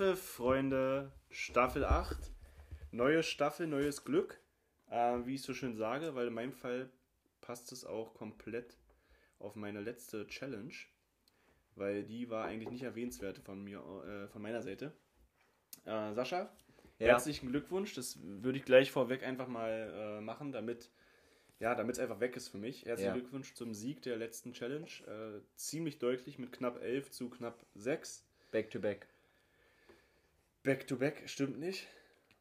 Apfelfreunde Staffel 8. Neue Staffel, neues Glück. Äh, wie ich so schön sage, weil in meinem Fall passt es auch komplett auf meine letzte Challenge. Weil die war eigentlich nicht erwähnenswert von mir, äh, von meiner Seite. Äh, Sascha, Ja. herzlichen Glückwunsch. Das würde ich gleich vorweg einfach mal äh, machen, damit ja, damit es einfach weg ist für mich. Herzlichen Ja. Glückwunsch zum Sieg der letzten Challenge. Äh, ziemlich deutlich mit knapp 11 zu knapp 6. Back to back. Back to back, stimmt nicht.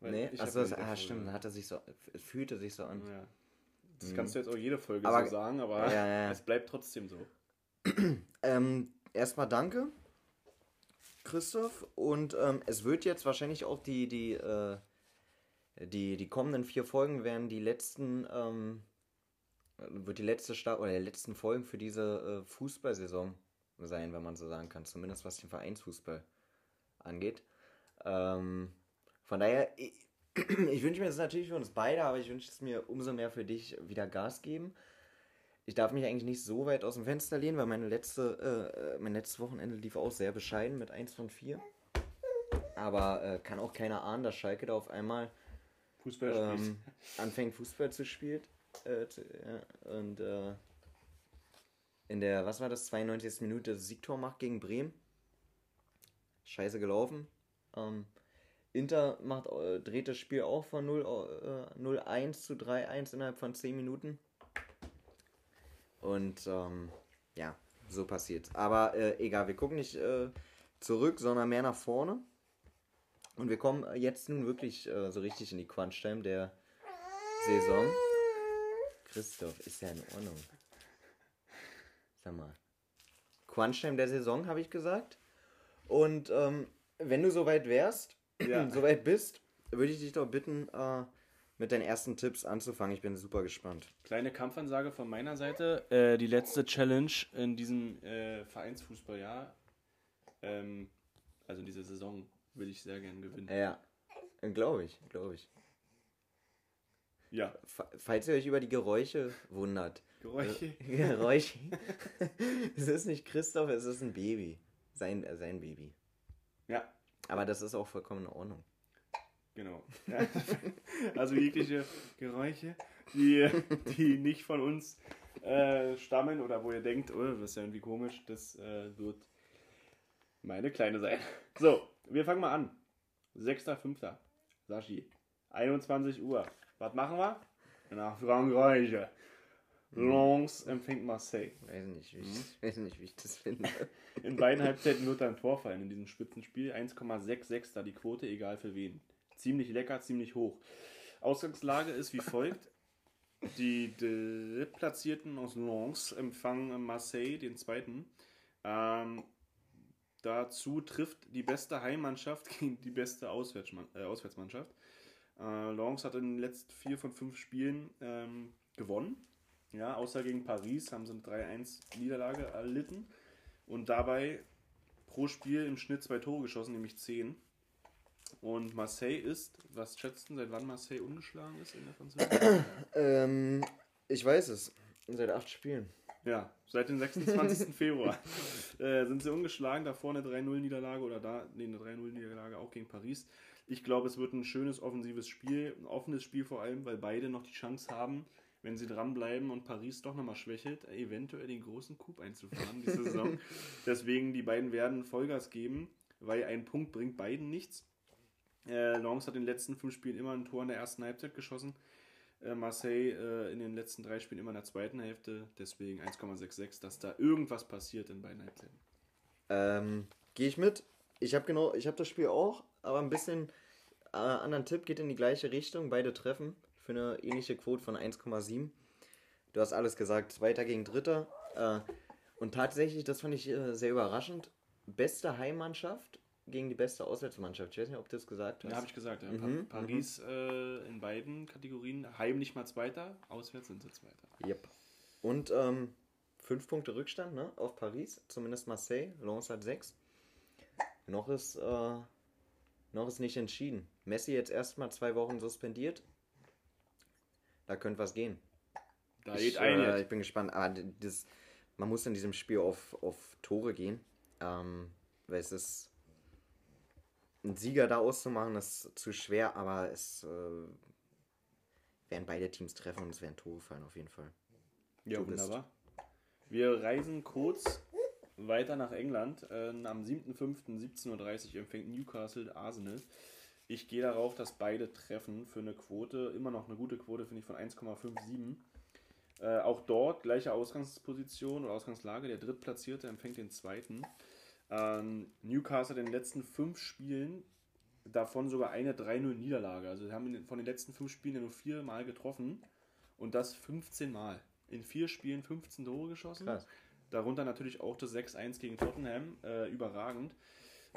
Weil Nee, hab ja ah, stimmt, hat er sich so, fühlte sich so an. Ja. Das kannst du jetzt auch jede Folge Aber- so sagen, aber ja, ja. es bleibt trotzdem so. Ähm, erstmal danke, Christoph. Und ähm, es wird jetzt wahrscheinlich auch die, die, äh, die, die kommenden vier Folgen werden die letzten, ähm, wird die letzte Start oder die letzten Folgen für diese äh, Fußballsaison sein, wenn man so sagen kann. Zumindest was den Vereinsfußball angeht. Ähm, von daher, ich, ich wünsche mir das natürlich für uns beide, aber ich wünsche es mir umso mehr für dich wieder Gas geben. Ich darf mich eigentlich nicht so weit aus dem Fenster lehnen, weil meine letzte, äh, äh, mein letztes Wochenende lief auch sehr bescheiden mit 1 von 4. Aber äh, kann auch keiner ahnen, dass Schalke da auf einmal Fußball ähm, anfängt Fußball zu spielen. Äh, zu, und äh, in der, was war das, 92. Minute Siegtor macht gegen Bremen. Scheiße gelaufen. Ähm, Inter macht, äh, dreht das Spiel auch von 0, äh, 0-1 zu 3-1 innerhalb von 10 Minuten. Und ähm, ja, so passiert's. Aber äh, egal, wir gucken nicht äh, zurück, sondern mehr nach vorne. Und wir kommen jetzt nun wirklich äh, so richtig in die Crunch-Time der Saison. Christoph, ist ja in Ordnung. Sag mal. Crunch-Time der Saison, habe ich gesagt. Und ähm, wenn du soweit wärst, Ja. soweit bist, würde ich dich doch bitten, äh, mit deinen ersten Tipps anzufangen. Ich bin super gespannt. Kleine Kampfansage von meiner Seite. Äh, die letzte Challenge in diesem äh, Vereinsfußballjahr, ähm, also diese Saison, will ich sehr gern gewinnen. Ja, glaube ich, glaube ich. Ja, Fa- Falls ihr euch über die Geräusche wundert. Geräusche. Geräusche. es ist nicht Christoph, es ist ein Baby. Sein, äh, sein Baby. Ja, Aber das ist auch vollkommen in Ordnung. genau. Ja. Also jegliche Geräusche, die, die nicht von uns äh, stammen oder wo ihr denkt, oh, das ist ja irgendwie komisch, das äh, wird meine Kleine sein. So, wir fangen mal an. 6.5. Sashi. 21 Uhr. Was machen wir? Nach Frankreich. Lens empfängt Marseille. Weiß nicht, wie ich, Mhm. weiß nicht, wie ich das finde. In beiden Halbzeiten wird ein Tor fallen in diesem Spitzenspiel. 1,66 da die Quote, egal für wen. Ziemlich lecker, ziemlich hoch. Ausgangslage ist wie folgt. Die Drittplatzierten aus Lens empfangen Marseille, den zweiten. Ähm, dazu trifft die beste Heimmannschaft gegen die beste Auswärtsmann, äh, Auswärtsmannschaft. Äh, Lens hat in den letzten vier von fünf Spielen ähm, gewonnen. Ja, außer gegen Paris haben sie eine 3-1 Niederlage erlitten und dabei pro Spiel im Schnitt zwei Tore geschossen, nämlich 10. Und Marseille ist, was schätzen, seit wann Marseille ungeschlagen ist in der französischen? ähm, ich weiß es. Seit acht Spielen. ja, seit dem 26. Februar äh, sind sie ungeschlagen, davor eine 3-0-Niederlage oder da, nee, eine 3-0-Niederlage auch gegen Paris. Ich glaube, es wird ein schönes offensives Spiel, ein offenes Spiel vor allem, weil beide noch die Chance haben, wenn sie dranbleiben und Paris doch nochmal schwächelt, eventuell den großen Coup einzufahren diese Saison. Deswegen, die beiden werden Vollgas geben, weil ein Punkt bringt beiden nichts. Äh, Lens hat in den letzten fünf Spielen immer ein Tor in der ersten Halbzeit geschossen. Äh, Marseille äh, in den letzten drei Spielen immer in der zweiten Hälfte. Deswegen 1,66, dass da irgendwas passiert in beiden Halbzeiten. Ähm, Gehe ich mit. Ich habe genau, ich habe das Spiel auch, aber ein bisschen äh, anderen Tipp, geht in die gleiche Richtung. Beide treffen für eine ähnliche Quote von 1,7. Du hast alles gesagt, Zweiter gegen Dritter. Äh, und tatsächlich, das fand ich äh, sehr überraschend. Beste Heimmannschaft gegen die beste Auswärtsmannschaft. Ich weiß nicht, ob du das gesagt hast. Ja, habe ich gesagt. Ja. Mhm, Pa Paris äh, in beiden Kategorien. Heim nicht mal Zweiter, auswärts sind sie Zweiter. Yep. Und ähm, fünf Punkte Rückstand ne, auf Paris, zumindest Marseille. Lens hat sechs. Noch ist, äh, noch ist nicht entschieden. Messi jetzt erstmal zwei Wochen suspendiert. Da könnte was gehen. Da ich, geht ein äh, ich bin gespannt. D- das, man muss in diesem Spiel auf, auf Tore gehen. Ähm, weil es ist. einen Sieger da auszumachen, ist zu schwer, aber es äh, werden beide Teams treffen und es werden Tore fallen auf jeden Fall. Ja, Du bist. wunderbar. Wir reisen kurz weiter nach England. Äh, am 7.5.17.30 Uhr empfängt Newcastle Arsenal. Ich gehe darauf, dass beide treffen für eine Quote, immer noch eine gute Quote, finde ich, von 1,57. Äh, auch dort gleiche Ausgangsposition oder Ausgangslage. Der Drittplatzierte empfängt den zweiten. Ähm, Newcastle in den letzten fünf Spielen, davon sogar eine 3-0-Niederlage. Also sie haben von den letzten fünf Spielen ja nur vier Mal getroffen und das 15 Mal. In vier Spielen 15 Tore geschossen. Krass. Darunter natürlich auch das 6-1 gegen Tottenham. Äh, überragend.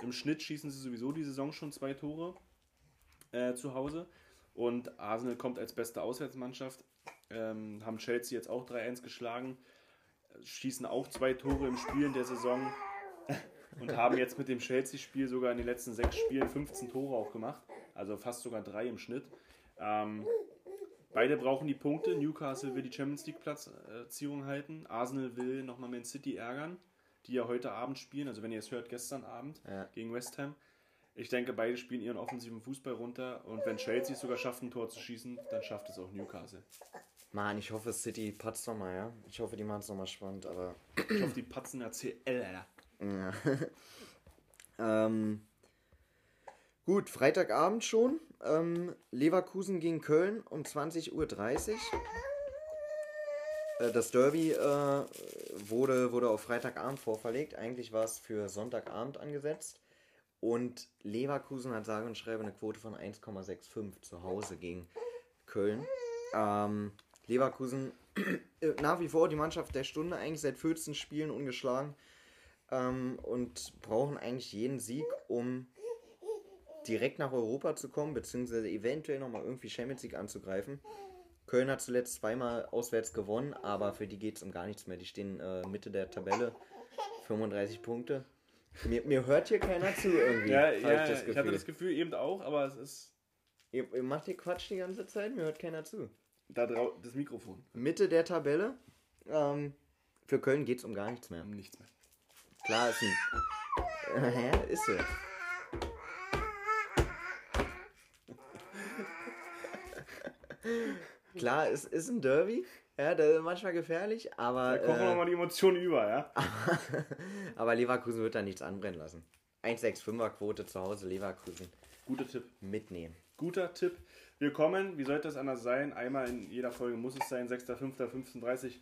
Im Schnitt schießen sie sowieso die Saison schon zwei Tore äh, zu Hause. Und Arsenal kommt als beste Auswärtsmannschaft. Ähm, haben Chelsea jetzt auch 3-1 geschlagen. Schießen auch zwei Tore im Spiel in der Saison. Und haben jetzt mit dem Chelsea-Spiel sogar in den letzten sechs Spielen 15 Tore auch gemacht. Also fast sogar drei im Schnitt. Ähm, Beide brauchen die Punkte. Newcastle will die Champions League Platzierung halten. Arsenal will nochmal Man City ärgern, die ja heute Abend spielen. Also wenn ihr es hört, gestern Abend Ja. gegen West Ham. Ich denke, beide spielen ihren offensiven Fußball runter. Und wenn Chelsea es sogar schafft, ein Tor zu schießen, dann schafft es auch Newcastle. Mann, ich hoffe, City patzt nochmal, ja. Ich hoffe, die machen es nochmal spannend, aber. Ich hoffe, die patzen der CL, Alter. Ja. ähm, gut, Freitagabend schon. Ähm, Leverkusen gegen Köln um 20.30 Uhr. Äh, Das Derby äh, wurde, wurde auf Freitagabend vorverlegt. Eigentlich war es für Sonntagabend angesetzt. Und Leverkusen hat sage und schreibe eine Quote von 1,65 zu Hause gegen Köln. Ähm, Leverkusen äh, nach wie vor die Mannschaft der Stunde, eigentlich seit 14 Spielen ungeschlagen ähm, und brauchen eigentlich jeden Sieg, um direkt nach Europa zu kommen, beziehungsweise eventuell nochmal irgendwie Champions League anzugreifen. Köln hat zuletzt zweimal auswärts gewonnen, aber für die geht es um gar nichts mehr. Die stehen äh, Mitte der Tabelle, 35 Punkte. Mir, mir hört hier keiner zu irgendwie. Ja, ja ich, ich hatte das Gefühl eben auch, aber es ist ihr, ihr macht hier Quatsch die ganze Zeit, mir hört keiner zu. da drau das Mikrofon. Mitte der Tabelle. Ähm, für Köln geht es um gar nichts mehr. Nichts mehr. Klar ist ein. Ja, ist so. Klar, es ist ein Derby. Ja, das ist manchmal gefährlich, aber, Da kochen wir äh, mal die Emotionen über, ja? aber Leverkusen wird da nichts anbrennen lassen. 1,65er Quote zu Hause, Leverkusen Guter Tipp. mitnehmen. Guter Tipp. Wir kommen, wie sollte das anders sein? Einmal in jeder Folge muss es sein, 6.5.15.30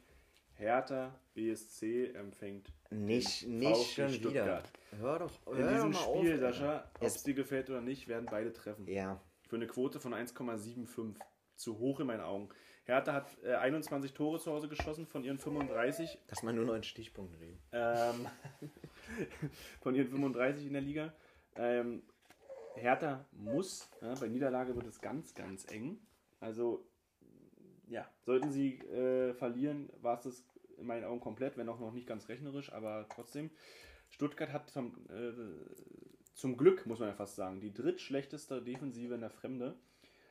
Hertha BSC empfängt Nicht, nicht schon wieder. Stuttgart. Hör doch, hör In doch diesem auf. Spiel, Alter. Sascha, ob Es- es dir gefällt oder nicht, werden beide treffen. Ja, Für eine Quote von 1,75. Zu hoch in meinen Augen. Hertha hat äh, 21 Tore zu Hause geschossen von ihren 35. dass man nur noch in Stichpunkten reden. Ähm, von ihren 35 in der Liga. Ähm, Hertha muss, ja, bei Niederlage wird es ganz, ganz eng. Also, ja, sollten sie äh, verlieren, war es das in meinen Augen komplett, wenn auch noch nicht ganz rechnerisch, aber trotzdem. Stuttgart hat zum, äh, zum Glück, muss man ja fast sagen, die drittschlechteste Defensive in der Fremde.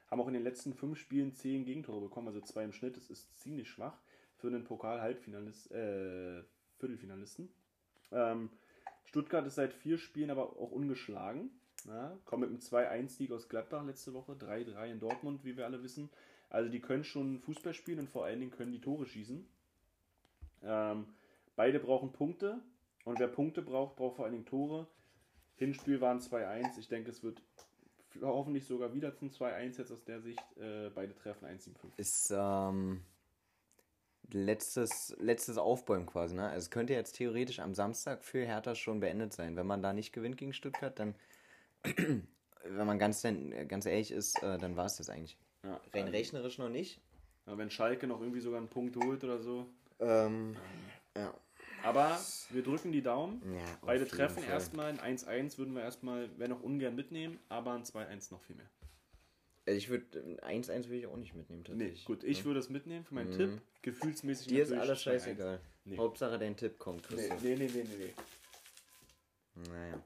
Haben auch in den letzten fünf Spielen zehn Gegentore bekommen, also zwei im Schnitt. Das ist ziemlich schwach für einen Pokal-Halbfinalist, äh, Viertelfinalisten. Ähm, Stuttgart ist seit vier Spielen aber auch ungeschlagen. Ja, kommt mit einem 2-1-Sieg aus Gladbach letzte Woche, 3-3 in Dortmund, wie wir alle wissen. Also die können schon Fußball spielen und vor allen Dingen können die Tore schießen. Ähm, beide brauchen Punkte und wer Punkte braucht, braucht vor allen Dingen Tore. Hinspiel waren 2-1. Ich denke, es wird hoffentlich sogar wieder zum 2-1 jetzt aus der Sicht. Äh, beide treffen 1-7-5. ist ähm, letztes, letztes Aufbäumen quasi. Ne? Also es könnte jetzt theoretisch am Samstag für Hertha schon beendet sein. Wenn man da nicht gewinnt gegen Stuttgart, dann, wenn man ganz, ganz ehrlich ist, äh, dann war es das eigentlich. Ja, Rein also, rechnerisch noch nicht. ja, wenn Schalke noch irgendwie sogar einen Punkt holt oder so. Ähm, ja. Aber wir drücken die Daumen. ja Beide treffen Fall. erstmal ein 1-1, würden wir erstmal, wenn auch ungern mitnehmen, aber ein 2-1 noch viel mehr. Also ich würde 1-1 würde ich auch nicht mitnehmen Nee, tatsächlich. gut, ich würde es mitnehmen für meinen Mhm. Tipp. Gefühlsmäßig Dir ist alles 2-1. scheißegal. Nee. Hauptsache dein Tipp kommt, Nee, Christoph. nee, nee, nee, nee. nee. Naja.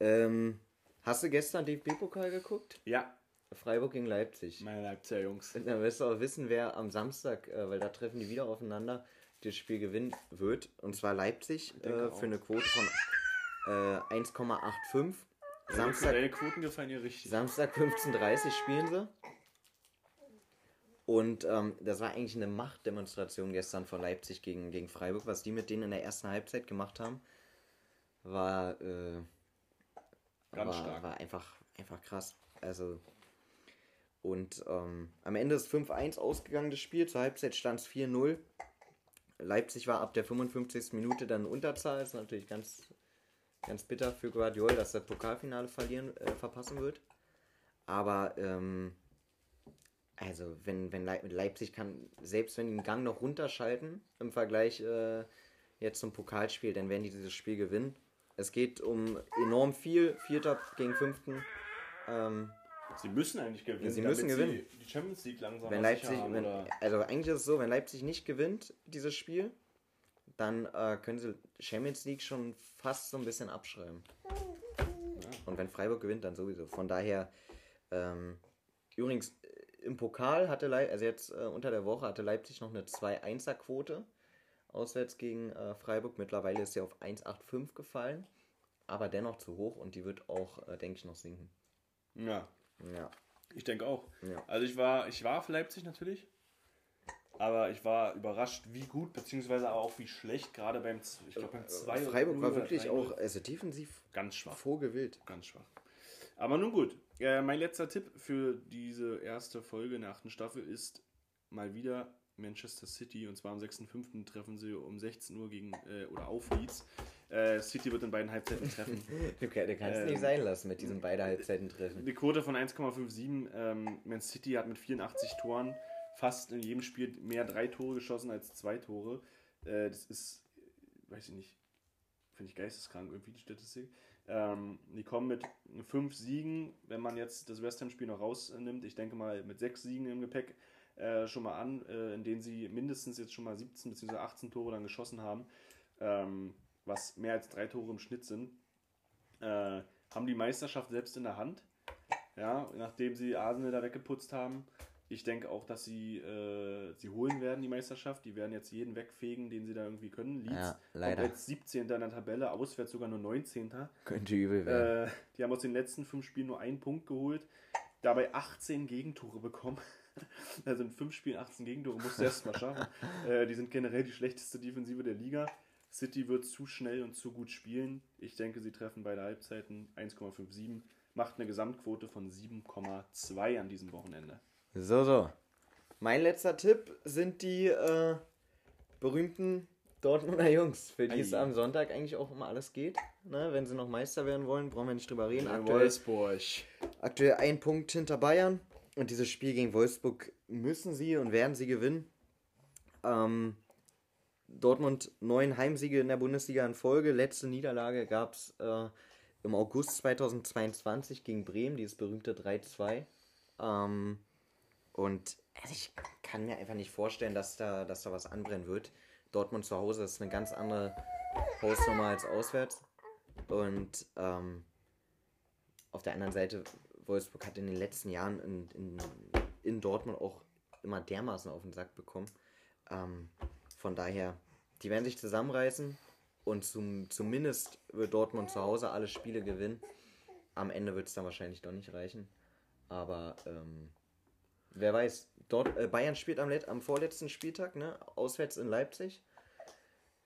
Ähm, hast du gestern DFB-Pokal geguckt? Ja, Freiburg gegen Leipzig. meine Leipziger Jungs. Dann wirst du auch wissen, wer am Samstag, äh, weil da treffen die wieder aufeinander, das Spiel gewinnen wird. Und zwar Leipzig äh, für eine Quote von äh, 1,85. Samstag, Deine Quoten gefallen dir richtig. Samstag 15.30 Uhr spielen sie. Und ähm, das war eigentlich eine Machtdemonstration gestern von Leipzig gegen, gegen Freiburg. Was die mit denen in der ersten Halbzeit gemacht haben, war, äh, Ganz war, stark. war einfach, einfach krass. Also, und ähm, am Ende ist 5-1 ausgegangen das Spiel. Zur Halbzeit stand es 4-0. Leipzig war ab der 55. Minute dann Unterzahl. Ist natürlich ganz, ganz bitter für Guardiol, dass das Pokalfinale verlieren, äh, verpassen wird. Aber ähm, also wenn, wenn Leip Leipzig kann, selbst wenn die den Gang noch runterschalten im Vergleich äh, jetzt zum Pokalspiel, dann werden die dieses Spiel gewinnen. Es geht um enorm viel, Vierter gegen Fünften. Ähm, Sie müssen eigentlich gewinnen. Sie müssen gewinnen. Sie die Champions League langsam wenn Leipzig, haben, wenn, also eigentlich ist es so, wenn Leipzig nicht gewinnt, dieses Spiel, dann äh, können sie Champions League schon fast so ein bisschen abschreiben. Und wenn Freiburg gewinnt, dann sowieso. Von daher, ähm, übrigens, äh, im Pokal hatte Leipzig, also jetzt äh, unter der Woche hatte Leipzig noch eine 2-1er-Quote auswärts gegen äh, Freiburg. Mittlerweile ist sie auf 1,85 gefallen, aber dennoch zu hoch und die wird auch, äh, denke ich, noch sinken. Ja, Ja. ich denke auch. Ja. Also ich war, ich war für Leipzig natürlich, aber ich war überrascht, wie gut, beziehungsweise aber auch wie schlecht, gerade beim, ich glaube beim 2 Äh, Freiburg war wirklich auch, also defensiv ganz schwach. vorgewillt. Ganz schwach. Aber nun gut. Äh, mein letzter Tipp für diese erste Folge in der achten Staffel ist mal wieder Manchester City. Und zwar am 6.5. treffen sie um 16 Uhr gegen äh, oder auf Leeds. Äh, City wird in beiden Halbzeiten treffen. Du, kann- du kannst Ähm, nicht sein lassen mit diesen beiden Halbzeiten treffen. Eine Quote von 1,57. Ähm, Man City hat mit 84 Toren fast in jedem Spiel mehr drei Tore geschossen als zwei Tore. Äh, das ist, weiß ich nicht, finde ich geisteskrank irgendwie die Statistik. Ähm, die kommen mit fünf Siegen, wenn man jetzt das West Ham-Spiel noch rausnimmt. Ich denke mal mit sechs Siegen im Gepäck äh, schon mal an, äh, in denen sie mindestens jetzt schon mal 17 bzw. 18 Tore dann geschossen haben, ähm, was mehr als drei Tore im Schnitt sind. Äh, haben die Meisterschaft selbst in der Hand. Ja, nachdem sie Arsenal da weggeputzt haben. Ich denke auch, dass sie, äh, sie holen werden, die Meisterschaft. Die werden jetzt jeden wegfegen, den sie da irgendwie können. Leeds Ja, kommt leider. jetzt 17. in der Tabelle, auswärts sogar nur 19. Könnte übel werden. Äh, die haben aus den letzten fünf Spielen nur einen Punkt geholt, dabei 18 Gegentore bekommen. Also in fünf Spielen 18 Gegentore, musst du erst mal schaffen. Äh, die sind generell die schlechteste Defensive der Liga. City wird zu schnell und zu gut spielen. Ich denke, sie treffen beide Halbzeiten 1,57, macht eine Gesamtquote von 7,2 an diesem Wochenende. So, so. Mein letzter Tipp sind die äh, berühmten Dortmunder Jungs, für die Ei. es am Sonntag eigentlich auch immer alles geht. Ne? Wenn sie noch Meister werden wollen, brauchen wir nicht drüber reden. Aktuell, Wolfsburg. aktuell ein Punkt hinter Bayern. Und dieses Spiel gegen Wolfsburg müssen sie und werden sie gewinnen. Ähm, Dortmund neun Heimsiege in der Bundesliga in Folge. Letzte Niederlage gab es äh, im August 2022 gegen Bremen, dieses berühmte 3-2. Ähm, und also ich kann mir einfach nicht vorstellen, dass da, dass da was anbrennen wird. Dortmund zu Hause ist eine ganz andere Hausnummer als auswärts. Und ähm, auf der anderen Seite, Wolfsburg hat in den letzten Jahren in, in, in Dortmund auch immer dermaßen auf den Sack bekommen. Ähm, von daher, die werden sich zusammenreißen und zum, zumindest wird Dortmund zu Hause alle Spiele gewinnen. Am Ende wird es dann wahrscheinlich doch nicht reichen. Aber ähm, wer weiß, dort, äh, Bayern spielt am, am vorletzten Spieltag, ne? Auswärts in Leipzig.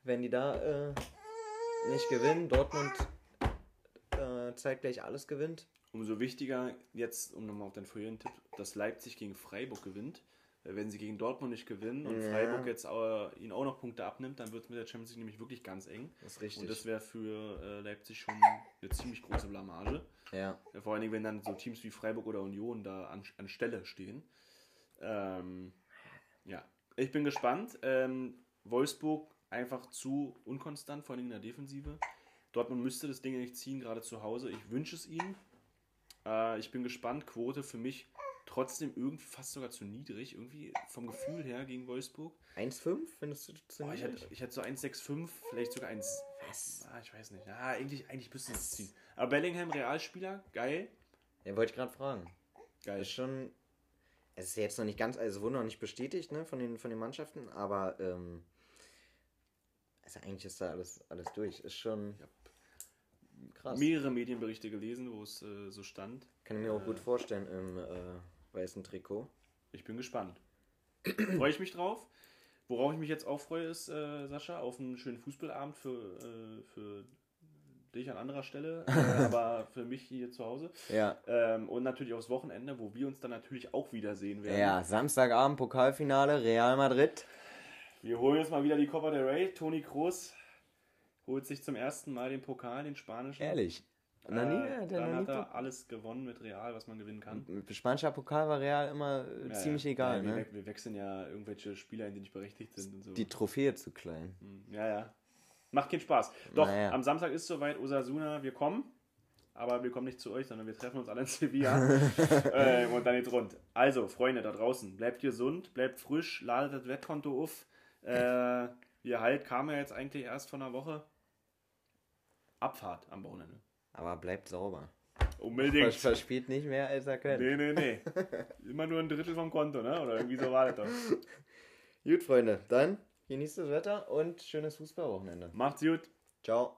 Wenn die da äh, nicht gewinnen, Dortmund äh, zeitgleich alles gewinnt. Umso wichtiger jetzt, um nochmal auf den vorherigen Tipp, dass Leipzig gegen Freiburg gewinnt. Wenn sie gegen Dortmund nicht gewinnen und Ja. Freiburg jetzt äh, ihnen auch noch Punkte abnimmt, dann wird es mit der Champions League nämlich wirklich ganz eng. Das ist richtig. Und das wäre für äh, Leipzig schon eine ziemlich große Blamage. ja. Ja, vor allen Dingen, wenn dann so Teams wie Freiburg oder Union da an, an Stelle stehen. Ähm, ja, ich bin gespannt. Ähm, Wolfsburg einfach zu unkonstant, vor allen Dingen in der Defensive. Dortmund müsste das Ding nicht ziehen, gerade zu Hause. Ich wünsche es ihnen. Äh, ich bin gespannt. Quote für mich trotzdem irgendwie fast sogar zu niedrig. Irgendwie vom Gefühl her gegen Wolfsburg. 1,5 findest du zu Oh, ich, niedrig? hätte, ich hätte so 1,65, vielleicht sogar 1. Was? Ah, ich weiß nicht. Ja, eigentlich, eigentlich müsste es ziehen. Aber Bellingham, Realspieler, geil. Ja, wollte ich gerade fragen. Geil. Ist schon. Es ist jetzt noch nicht ganz, also wurde noch nicht bestätigt, ne, von den, von den Mannschaften, aber ähm, also eigentlich ist da alles, alles durch. Ist schon Ja. Krass. mehrere Medienberichte gelesen, wo es äh, so stand. Kann ich mir auch gut vorstellen im äh, weißen Trikot. Ich bin gespannt. freue ich mich drauf. Worauf ich mich jetzt auch freue, ist, äh, Sascha, auf einen schönen Fußballabend für, äh, für dich an anderer Stelle, äh, aber für mich hier zu Hause. Ja. Ähm, und natürlich aufs Wochenende, wo wir uns dann natürlich auch wiedersehen werden. Ja, Samstagabend Pokalfinale, Real Madrid. Wir holen jetzt mal wieder die Copa del Rey. Toni Kroos holt sich zum ersten Mal den Pokal, den spanischen. Ehrlich. Äh, nie, der dann noch hat er alles gewonnen mit Real, was man gewinnen kann. Spanischer Pokal war Real immer äh, Ja, ziemlich ja. egal, ja, wir, ne? wir wechseln ja irgendwelche Spieler, in die nicht berechtigt sind und so. Die Trophäe zu klein. Hm, Ja, ja. Macht keinen Spaß. Doch, Naja. am Samstag ist soweit Osasuna, wir kommen. Aber wir kommen nicht zu euch, sondern wir treffen uns alle in Sevilla. ähm, und dann geht's rund. Also, Freunde da draußen, bleibt gesund, bleibt frisch, ladet das Wettkonto auf. Äh, ihr halt kam ja jetzt eigentlich erst von einer Woche. Abfahrt am Wochenende. Aber bleibt sauber. Unbedingt. Vers verspielt nicht mehr, als er könnte. Nee, nee, nee. Immer nur ein Drittel vom Konto, ne? Oder irgendwie so war das doch. Gut, Freunde, dann genießt das Wetter und schönes Fußballwochenende. Macht's gut. Ciao.